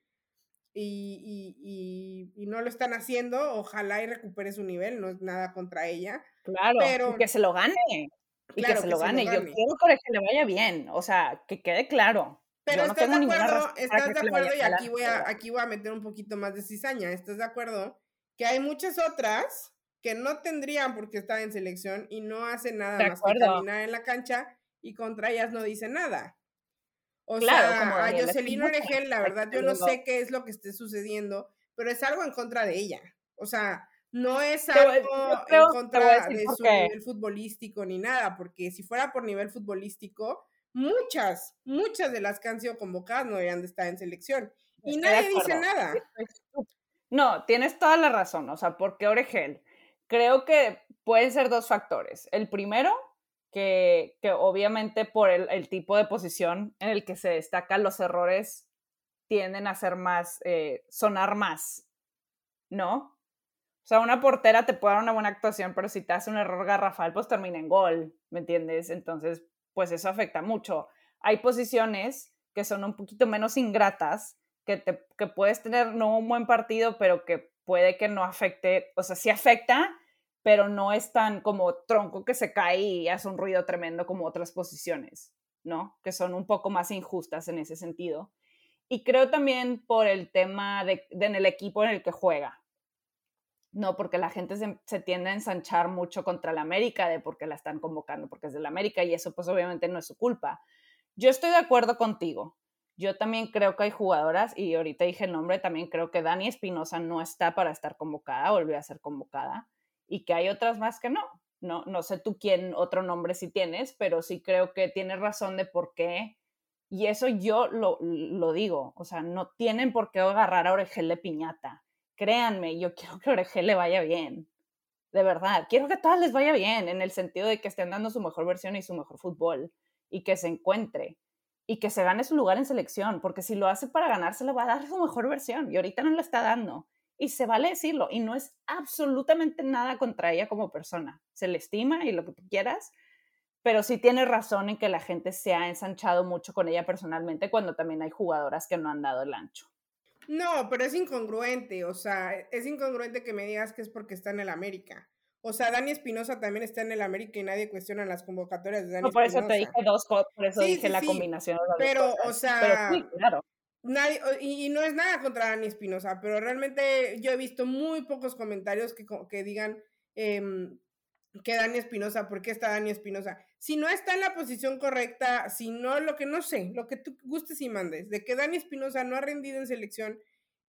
Y, y, y, no lo están haciendo, ojalá y recupere su nivel, no es nada contra ella. Claro, pero, y que se lo gane. Y que se, lo, gane. Yo quiero que le vaya bien, o sea, que quede claro. Pero estás de acuerdo, estás de acuerdo, y aquí voy, a, aquí voy a meter un poquito más de cizaña, ¿estás de acuerdo? Que hay muchas otras que no tendrían porque estar en selección y no hacen nada más que caminar en la cancha y contra ellas no dicen nada. O sea, a Jocelyn Oregel, la verdad, yo no sé qué es lo que esté sucediendo, pero es algo en contra de ella. O sea, no es algo en contra de su nivel futbolístico ni nada, porque si fuera por nivel futbolístico, muchas, muchas de las que han sido convocadas no deberían de estar en selección. Y nadie dice nada. No, tienes toda la razón. O sea, porque Oregel Creo que pueden ser dos factores. El primero, que, obviamente por el, tipo de posición en el que se destacan los errores tienden a ser más, eh, sonar más, ¿no? O sea, una portera te puede dar una buena actuación, pero si te hace un error garrafal, pues termina en gol, ¿me entiendes? Entonces, pues eso afecta mucho. Hay posiciones que son un poquito menos ingratas, que, te, que puedes tener no un buen partido, pero que puede que no afecte, o sea, sí afecta, pero no es tan como tronco que se cae y hace un ruido tremendo como otras posiciones, ¿no? Que son un poco más injustas en ese sentido. Y creo también por el tema de, en el equipo en el que juega, no, porque la gente se, tiende a ensanchar mucho contra la América de porque la están convocando, porque es de la América y eso pues obviamente no es su culpa. Yo estoy de acuerdo contigo. Yo también creo que hay jugadoras, y ahorita dije el nombre, también creo que Dani Espinosa no está para estar convocada, volvió a ser convocada, y que hay otras más que no. No, no sé tú quién otro nombre si tienes, pero sí creo que tienes razón de por qué. Y eso yo lo, lo digo, o sea, no tienen por qué agarrar a Oregel de piñata. Créanme, yo [LAUGHS] quiero que Oregel le vaya bien. De verdad, quiero que todas les vaya bien, en el sentido de que estén dando su mejor versión y su mejor fútbol, y que se encuentre y que se gane su lugar en selección, porque si lo hace para ganarse, le va a dar su mejor versión y ahorita no la está dando. Y se vale decirlo, y no es absolutamente nada contra ella como persona. Se le estima y lo que tú quieras, pero sí tiene razón en que la gente se ha ensanchado mucho con ella personalmente cuando también hay jugadoras que no han dado el ancho. No, pero es incongruente, o sea, es incongruente que me digas que es porque está en el América. O sea, Dani Espinosa también está en el América y nadie cuestiona las convocatorias de Dani no, por eso te dije dos cosas, por eso dije la combinación. De pero, o sea, claro. Y, no es nada contra Dani Espinosa, pero realmente yo he visto muy pocos comentarios que, que digan em, que Dani Espinosa, ¿por qué está Dani Espinosa? Si no está en la posición correcta, si no, lo que no sé, lo que tú gustes y mandes, de que Dani Espinosa no ha rendido en selección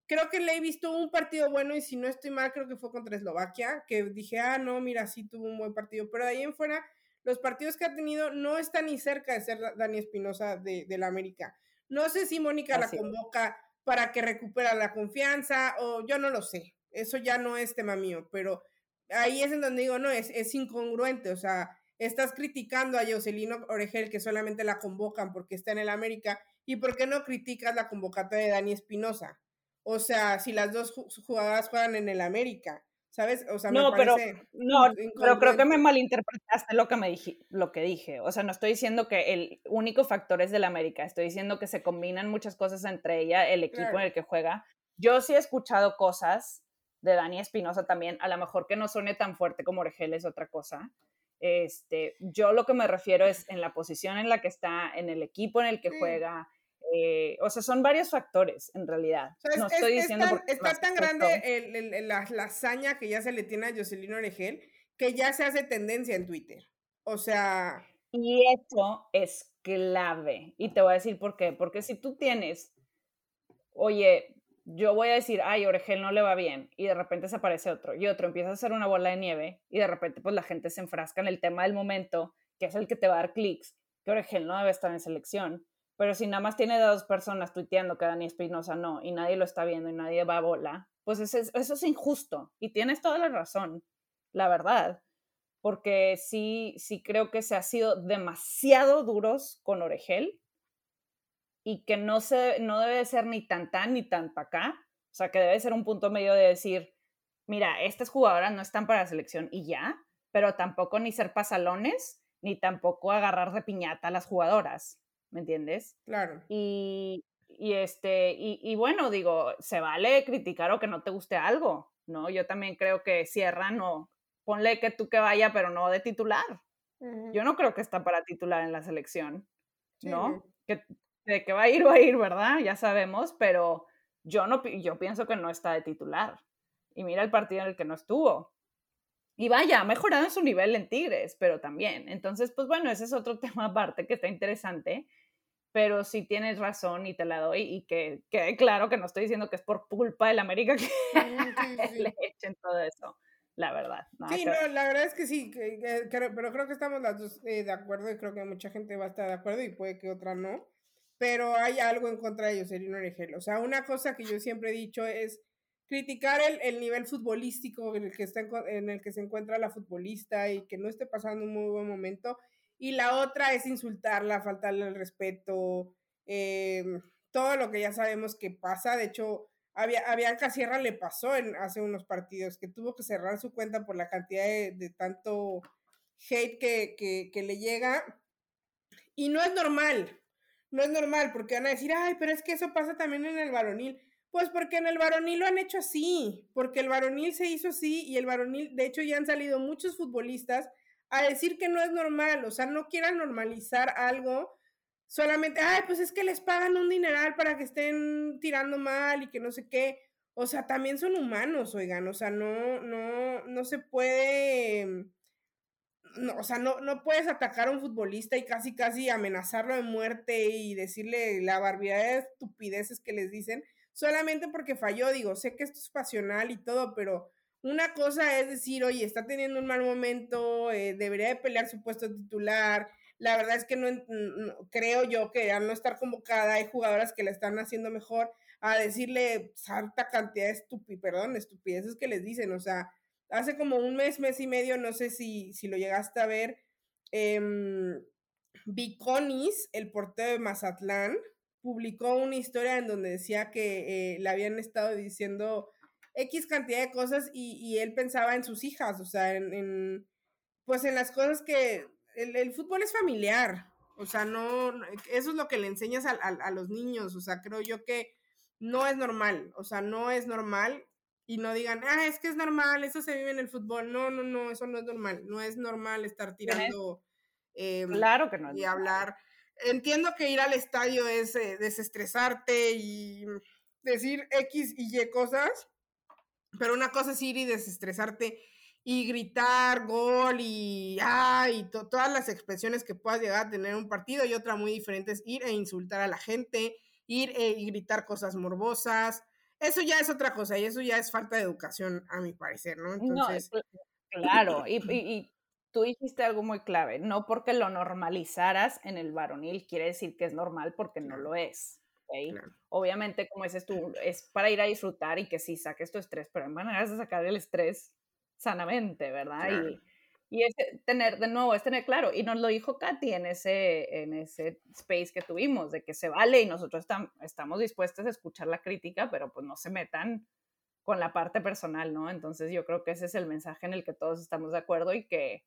creo que le he visto un partido bueno y si no estoy mal, creo que fue contra Eslovaquia, que dije, ah, no, mira, sí tuvo un buen partido, pero de ahí en fuera, los partidos que ha tenido no están ni cerca de ser Dani Espinosa de, la América. No sé si Mónica la convoca para que recupera la confianza o yo no lo sé, eso ya no es tema mío, pero ahí es en donde digo, no, es, es incongruente, o sea, estás criticando a Jocelino Oregel que solamente la convocan porque está en el América y por qué no criticas la convocatoria de Dani Espinosa. O sea, si las dos jugadoras juegan en el América, ¿sabes? O sea, no, pero, no, pero creo que me malinterpretaste lo que me dije, lo que dije. O sea, no estoy diciendo que el único factor es del América, estoy diciendo que se combinan muchas cosas entre ella, el equipo en el que juega. Yo sí he escuchado cosas de Dani Espinosa también, a lo mejor que no suene tan fuerte como Oregel es otra cosa. Este, yo lo que me refiero es en la posición en la que está, en el equipo en el que juega, eh, o sea, son varios factores en realidad. no estoy diciendo tan, está tan grande la, hazaña que ya se le tiene a Jocelyn Oregel que ya se hace tendencia en Twitter. O sea. Y eso es clave. Y te voy a decir por qué. Porque si tú tienes, oye, yo voy a decir, ay, Oregel no le va bien, y de repente se aparece otro, y otro empieza a hacer una bola de nieve, y de repente pues la gente se enfrasca en el tema del momento, que es el que te va a dar clics, que Oregel no debe estar en selección pero si nada más tiene dos personas tuiteando que Dani Espinosa no, y nadie lo está viendo y nadie va a bola, pues eso es, injusto. Y tienes toda la razón, la verdad. Porque sí, sí creo que se ha sido demasiado duros con Oregel y que no, se, no debe ser ni tan tan ni tan para acá. O sea, que debe ser un punto medio de decir, mira, estas jugadoras no están para la selección y ya, pero tampoco ni ser pasalones, ni tampoco agarrar de piñata a las jugadoras. ¿Me entiendes? Claro. Y, y este, y, bueno, digo, se vale criticar o que no te guste algo, ¿no? Yo también creo que Sierra no, ponle que tú que vaya, pero no de titular. Yo no creo que está para titular en la selección, ¿no? Que, de que va a ir, va a ir, ¿verdad? Ya sabemos, pero yo no, yo pienso que no está de titular. Y mira el partido en el que no estuvo. Y vaya, ha mejorado en su nivel en Tigres, pero también. Entonces, pues bueno, ese es otro [LAUGHS] tema aparte que está interesante, pero sí tienes razón y te la doy y que quede claro que no estoy diciendo que es por culpa del América que [LAUGHS] le echen todo eso, la verdad. sí, no, la verdad es que sí, pero creo que estamos las dos eh, de acuerdo y creo que mucha gente va a estar de acuerdo y puede que otra no, pero hay algo en contra de Jocelyn Orejel. O sea, una cosa que yo siempre he dicho es criticar el, el, nivel futbolístico en el, que está en el que se encuentra la futbolista y que no esté pasando un muy buen momento. Y la otra es insultarla, faltarle el respeto, eh, todo lo que ya sabemos que pasa. De hecho, a, Bianca Sierra le pasó en, hace unos partidos que tuvo que cerrar su cuenta por la cantidad de, tanto hate que, que, que le llega. Y no es normal, no es normal, porque van a decir, ay, pero es que eso pasa también en el varonil. Pues porque en el varonil lo han hecho así, porque el varonil se hizo así y el varonil, de hecho ya han salido muchos futbolistas a decir que no es normal, o sea, no quieran normalizar algo solamente, ay, pues es que les pagan un dineral para que estén tirando mal y que no sé qué. O sea, también son humanos, oigan, o sea, no, no, no se puede, no, o sea, no, no puedes atacar a un futbolista y casi, casi amenazarlo de muerte y decirle la barbaridad de estupideces que les dicen solamente porque falló, digo, sé que esto es pasional y todo, pero una cosa es decir, oye, está teniendo un mal momento, eh, debería de pelear su puesto titular. La verdad es que no, creo yo que al no estar convocada hay jugadoras que la están haciendo mejor a decirle harta cantidad de estupidez, perdón, estupideces que les dicen. O sea, hace como un mes, mes y medio, no sé si, si lo llegaste a ver, eh, Viconis, el portero de Mazatlán, publicó una historia en donde decía que eh, le habían estado diciendo X cantidad de cosas y, él pensaba en sus hijas, o sea, en, pues en las cosas que el, fútbol es familiar, o sea, no, eso es lo que le enseñas a, a, los niños, o sea, creo yo que no es normal, o sea, no es normal y no digan, ah, es que es normal, eso se vive en el fútbol. No, no, no, eso no es normal. No es normal estar tirando. Em, claro que no. y hablar. Entiendo que ir al estadio es eh, desestresarte y decir X y Y cosas, pero una cosa es ir y desestresarte y gritar gol y, ah, y todas las expresiones que puedas llegar a tener un partido y otra muy diferente es ir e insultar a la gente, ir e, y gritar cosas morbosas, eso ya es otra cosa y eso ya es falta de educación, a mi parecer, ¿no? Entonces... claro, y, tú dijiste algo muy clave, no porque lo normalizaras en el varonil quiere decir que es normal porque no lo es. Obviamente, como dices tú, es para ir a disfrutar y que sí saques tu estrés, pero hay maneras de sacar el estrés sanamente, ¿verdad? Y, y es tener, de nuevo, es tener claro, y nos lo dijo Katy en ese, en ese space que tuvimos, de que se vale y nosotros estamos dispuestos a escuchar la crítica, pero pues no se metan con la parte personal, ¿no? Entonces yo creo que ese es el mensaje en el que todos estamos de acuerdo y que,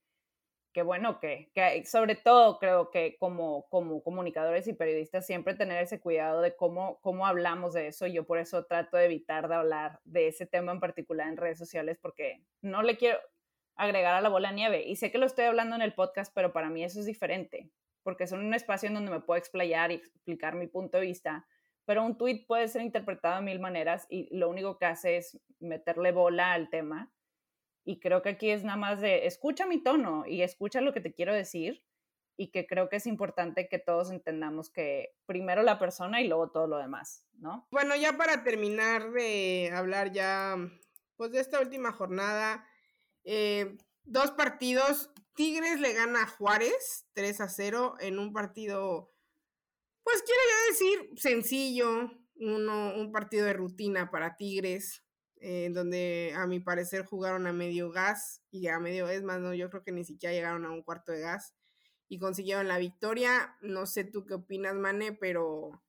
que bueno, que, que sobre todo creo que como, como comunicadores y periodistas siempre tener ese cuidado de cómo, cómo hablamos de eso. Yo por eso trato de evitar de hablar de ese tema en particular en redes sociales porque no le quiero, agregar a la bola nieve. Y sé que lo estoy hablando en el podcast, pero para mí eso es diferente, porque es un espacio en donde me puedo explayar y explicar mi punto de vista, pero un tweet puede ser interpretado de mil maneras y lo único que hace es meterle bola al tema. Y creo que aquí es nada más de escucha mi tono y escucha lo que te quiero decir y que creo que es importante que todos entendamos que primero la persona y luego todo lo demás, ¿no? Bueno, ya para terminar de hablar ya pues de esta última jornada, eh, dos partidos. Tigres le gana a Juárez 3 a 0 en un partido, pues quiero decir, sencillo, uno, un partido de rutina para Tigres, eh, donde a mi parecer jugaron a medio gas y a medio, es más, no, yo creo que ni siquiera llegaron a un cuarto de gas y consiguieron la victoria. No sé tú qué opinas, Mane, pero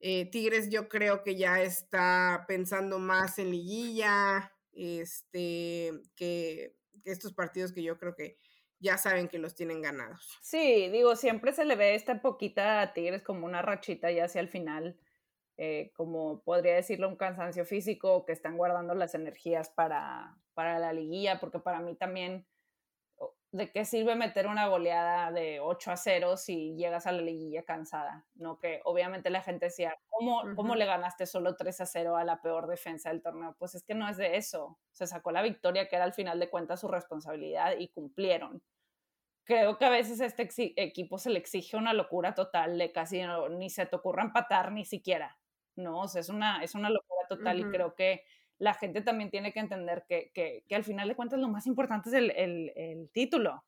eh, Tigres yo creo que ya está pensando más en liguilla, este, que, estos partidos que yo creo que ya saben que los tienen ganados. Sí, digo, siempre se le ve esta poquita a Tigres como una rachita ya hacia el final, eh, como podría decirlo, un cansancio físico, que están guardando las energías para, para la liguilla, porque para mí también ¿de qué sirve meter una goleada de 8 a 0 si llegas a la liguilla cansada? No que obviamente la gente decía, ¿cómo, ¿cómo le ganaste solo 3 a 0 a la peor defensa del torneo? Pues es que no es de eso. Se sacó la victoria que era al final de cuentas su responsabilidad y cumplieron. Creo que a veces a este equipo se le exige una locura total de casi ni se te ocurra empatar ni siquiera. No, o sea, es una, es una locura total y creo que la gente también tiene que entender que, que, que al final de cuentas lo más importante es el, el, el, título.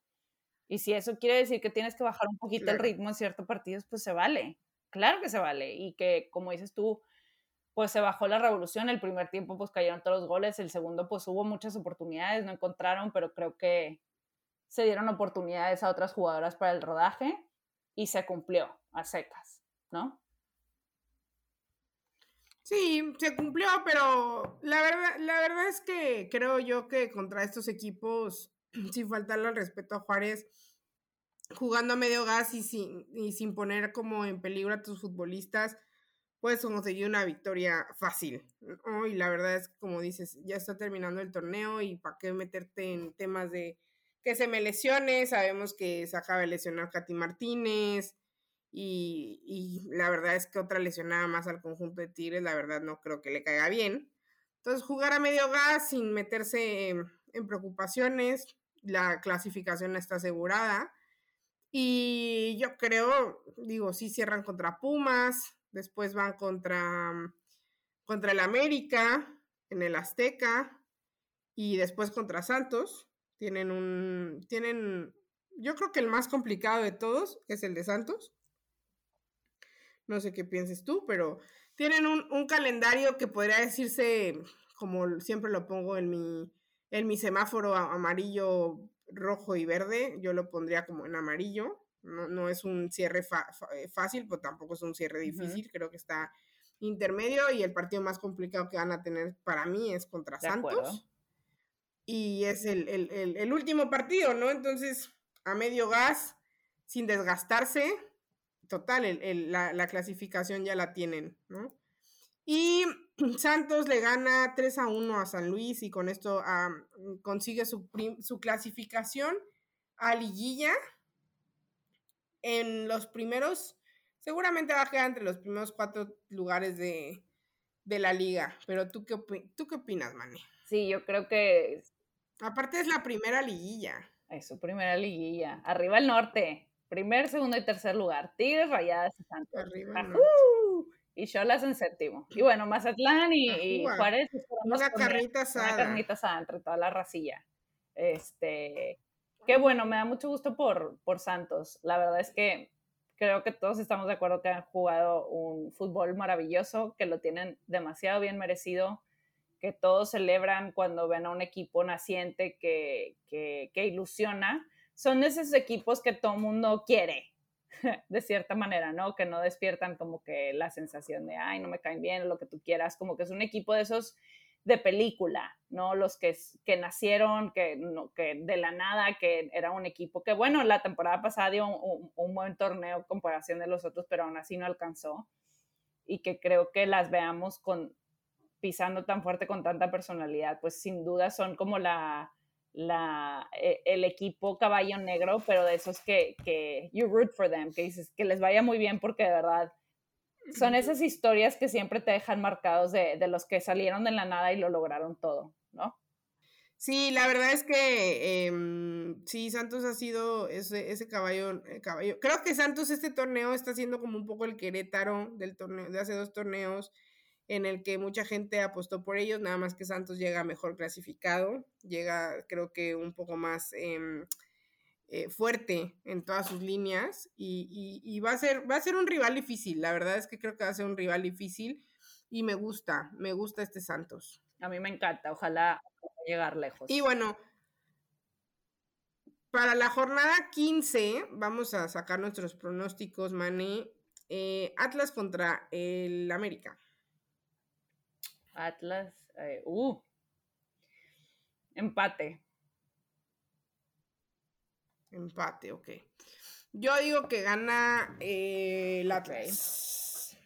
Y si eso quiere decir que tienes que bajar un poquito el ritmo en ciertos partidos, pues se vale. Claro que se vale. Y que, como dices tú, pues se bajó la revolución. El primer tiempo, pues cayeron todos los goles. El segundo, pues hubo muchas oportunidades, no encontraron, pero creo que se dieron oportunidades a otras jugadoras para el rodaje y se cumplió a secas, ¿no? Sí, se cumplió, pero la verdad, la verdad es que creo yo que contra estos equipos, [CLEARS THROAT] sin faltarle al respeto a Juárez, jugando a medio gas y sin, y sin poner como en peligro a tus futbolistas, puedes conseguir una victoria fácil. Y la verdad es que, como dices, ya está terminando el torneo y para qué meterte en temas de que se me lesione, sabemos que se acaba de lesionar Katy Martínez, y, la verdad es que otra lesionada más al conjunto de Tigres, la verdad no creo que le caiga bien. Entonces, jugar a medio gas sin meterse en, preocupaciones, la clasificación está asegurada. Y yo creo, digo, sí cierran contra Pumas, después van contra, contra el América, en el Azteca, y después contra Santos. Tienen un, tienen, yo creo que el más complicado de todos es el de Santos. No sé qué pienses tú, pero tienen un, calendario que podría decirse, como siempre lo pongo en mi, en mi semáforo amarillo, rojo y verde, yo lo pondría como en amarillo. No, es un cierre eh, fácil, pero tampoco es un cierre difícil, creo que está intermedio y el partido más complicado que van a tener para mí es contra Santos. Y es el, el último partido, ¿no? Entonces, a medio gas, sin desgastarse. Total, la, la, clasificación ya la tienen, ¿no? Y [CLEARS THROAT] Santos le gana 3 a 1 a San Luis y con esto consigue su, su, clasificación a liguilla en los primeros, seguramente va a quedar entre los primeros cuatro lugares de, de la liga. Pero tú qué, tú qué opinas, Mani? Sí, yo creo que... Aparte es la primera liguilla. Es su primera liguilla. Arriba el norte. Primer, segundo y tercer lugar. Tigres, Rayadas y Santos. Y Cholas en séptimo. Y bueno, Mazatlán y, Juárez. Una carnita asada. Una carnita asada entre toda la racilla. Este, qué bueno, me da mucho gusto por, por Santos. La verdad es que creo que todos estamos de acuerdo que han jugado un fútbol maravilloso, que lo tienen demasiado bien merecido, que todos celebran cuando ven a un equipo naciente que, que, que ilusiona. Son esos equipos que todo mundo quiere, [LAUGHS] de cierta manera, ¿no? Que no despiertan como que la sensación de, ay, no me caen bien, lo que tú quieras, como que es un equipo de esos de película, ¿no? Los que, que nacieron, que, no, que de la nada, que era un equipo que, bueno, la temporada pasada dio un, buen torneo en comparación de los otros, pero aún así no alcanzó. Y que creo que las veamos con pisando tan fuerte con tanta personalidad, pues sin duda son como la, la, e, el equipo caballo negro, pero de esos que, que you root for them, que dices que les vaya muy bien porque de verdad son esas historias que siempre te dejan marcados de, de los que salieron de la nada y lo lograron todo, ¿no? Sí, la verdad es que em, sí, Santos ha sido ese, ese caballo, eh, caballo. Creo que Santos este torneo está siendo como un poco el Querétaro del torneo de hace dos torneos en el que mucha gente apostó por ellos, nada más que Santos llega mejor clasificado, llega creo que un poco más em, eh, fuerte en todas sus líneas y, va, a ser, va a ser un rival difícil, la verdad es que creo que va a ser un rival difícil y me gusta, me gusta este Santos. A mí me encanta, ojalá llegar lejos. Y bueno, para la jornada 15 vamos a sacar nuestros pronósticos, Mane. Eh, Atlas contra el América. Atlas, eh, uh, empate. Empate, ok. Yo digo que gana eh, el Atlas.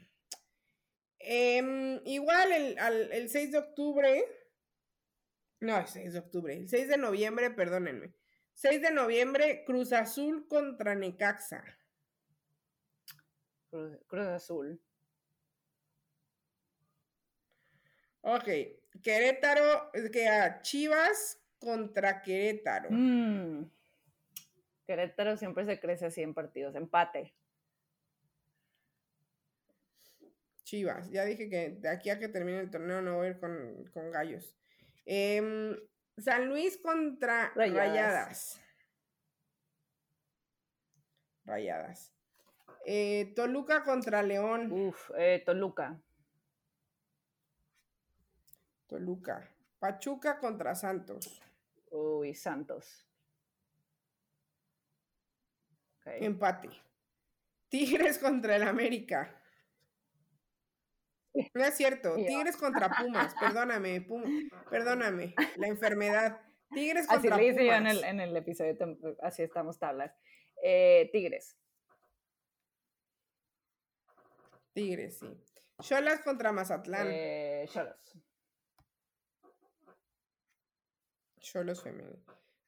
Em, igual el, el 6 de octubre. No, el 6 de octubre. El 6 de noviembre, perdónenme. 6 de noviembre, Cruz Azul contra Necaxa. Cruz Azul. Ok, Querétaro, que a Chivas contra Querétaro. Mm. Querétaro siempre se crece así en partidos, empate. Chivas, ya dije que de aquí a que termine el torneo no voy a ir con, gallos. Em, San Luis contra Rayadas. Rayadas. Eh, Toluca contra León. Uf, eh, Toluca. Toluca. Pachuca contra Santos. Uy, Santos. Empate. Tigres contra el América. No es cierto. [LAUGHS] Tigres contra Pumas. Perdóname, perdóname. La enfermedad. Tigres contra así Pumas. Así yo en el, en el episodio, así estamos tablas. Eh, tigres. Tigres, sí. Cholas contra Mazatlán. Eh, Cholas. Cholos femenil.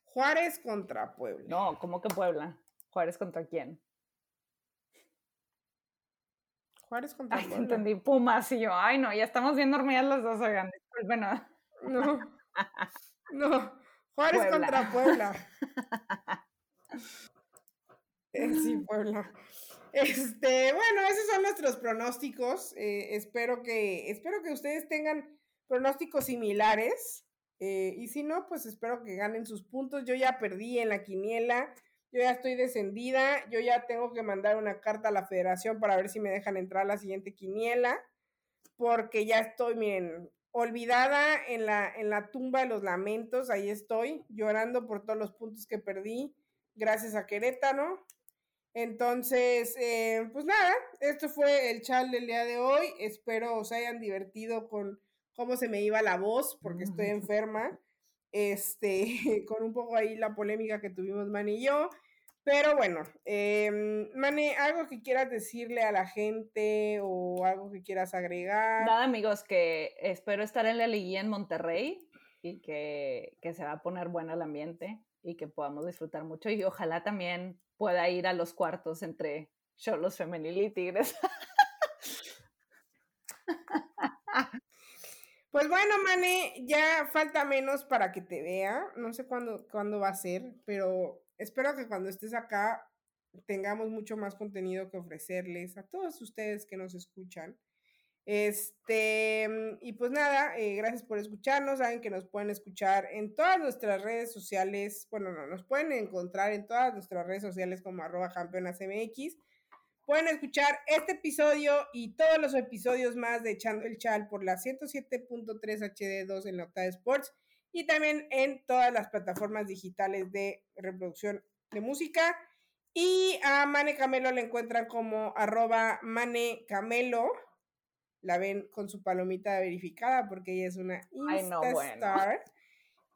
Juárez contra Puebla. No, ¿cómo que Puebla? ¿Juárez contra quién? Juárez contra Puebla. Entendí, Pumas y yo, ay no, ya estamos bien dormidas los dos, oigan, Bueno. No, no, Juárez contra Puebla. [LAUGHS] Eh, sí, Puebla. Este, bueno, esos son nuestros pronósticos. Eh, espero que, espero que ustedes tengan pronósticos similares. Eh, y si no, pues espero que ganen sus puntos. Yo ya perdí en la quiniela, yo ya estoy descendida, yo ya tengo que mandar una carta a la federación para ver si me dejan entrar a la siguiente quiniela, porque ya estoy, miren, olvidada en la, en la tumba de los lamentos, ahí estoy, llorando por todos los puntos que perdí, gracias a Querétaro. Entonces, eh, pues nada, esto fue el chat del día de hoy. Espero os hayan divertido con cómo se me iba la voz, porque estoy enferma, este, [LAUGHS] con un poco ahí la polémica que tuvimos Man y yo, Pero bueno, eh, Mane, ¿algo que quieras decirle a la gente o algo que quieras agregar? Nada, amigos, que espero estar en la liguilla en Monterrey y que, que se va a poner bueno el ambiente y que podamos disfrutar mucho y ojalá también pueda ir a los cuartos entre Cholos Femenil y Tigres. [LAUGHS] Pues bueno, Mane, ya falta menos para que te vea. No sé cuándo, cuándo va a ser, pero espero que cuando estés acá tengamos mucho más contenido que ofrecerles a todos ustedes que nos escuchan. Este, y pues nada, eh, gracias por escucharnos. Saben que nos pueden escuchar en todas nuestras redes sociales. Bueno, no, nos pueden encontrar en todas nuestras redes sociales como arroba campeonasmx. Pueden escuchar este episodio y todos los episodios más de Echando el Chal por la 107.3 HD2 en la Octava Sports y también en todas las plataformas digitales de reproducción de música. Y a Mane Camelo le encuentran como arroba Mane Camelo. La ven con su palomita verificada porque ella es una Insta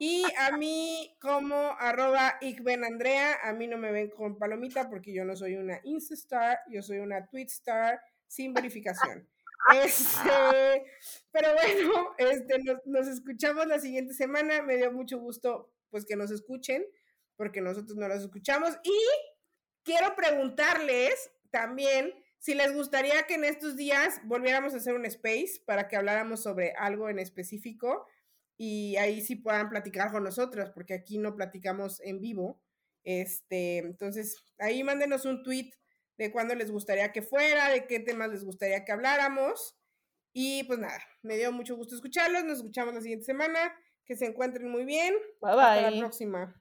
y a mí como arroba Andrea, a mí no me ven con palomita porque yo no soy una Instastar, yo soy una Twitstar sin verificación. Este, pero bueno, este, nos, escuchamos la siguiente semana. Me dio mucho gusto pues que nos escuchen, porque nosotros no los escuchamos. Y quiero preguntarles también si les gustaría que en estos días volviéramos a hacer un space para que habláramos sobre algo en específico y ahí sí puedan platicar con nosotros, porque aquí no platicamos en vivo. Este, entonces, ahí mándenos un tweet de cuándo les gustaría que fuera, de qué temas les gustaría que habláramos. Y pues nada, me dio mucho gusto escucharlos. Nos escuchamos la siguiente semana. Que se encuentren muy bien. Bye bye. Hasta la próxima.